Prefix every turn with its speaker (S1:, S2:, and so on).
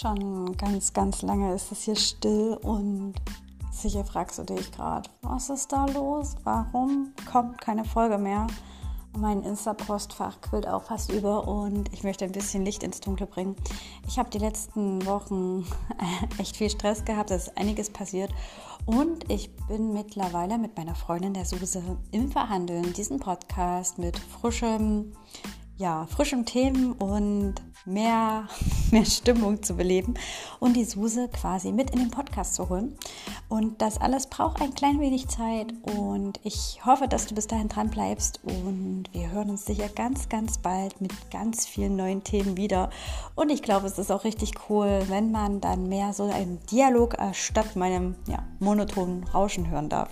S1: Schon ganz, ganz lange ist es hier still und sicher fragst du dich gerade, was ist da los? Warum kommt keine Folge mehr? Mein Insta-Postfach quillt auch fast über und ich möchte ein bisschen Licht ins Dunkle bringen. Ich habe die letzten Wochen echt viel Stress gehabt, es ist einiges passiert und ich bin mittlerweile mit meiner Freundin der Suse im Verhandeln, diesen Podcast mit frischem ja, frischem Themen und mehr, mehr Stimmung zu beleben und die Suse quasi mit in den Podcast zu holen. Und das alles braucht ein klein wenig Zeit und ich hoffe, dass du bis dahin dran bleibst und wir hören uns sicher ganz, ganz bald mit ganz vielen neuen Themen wieder. Und ich glaube, es ist auch richtig cool, wenn man dann mehr so einen Dialog statt meinem ja, monotonen Rauschen hören darf.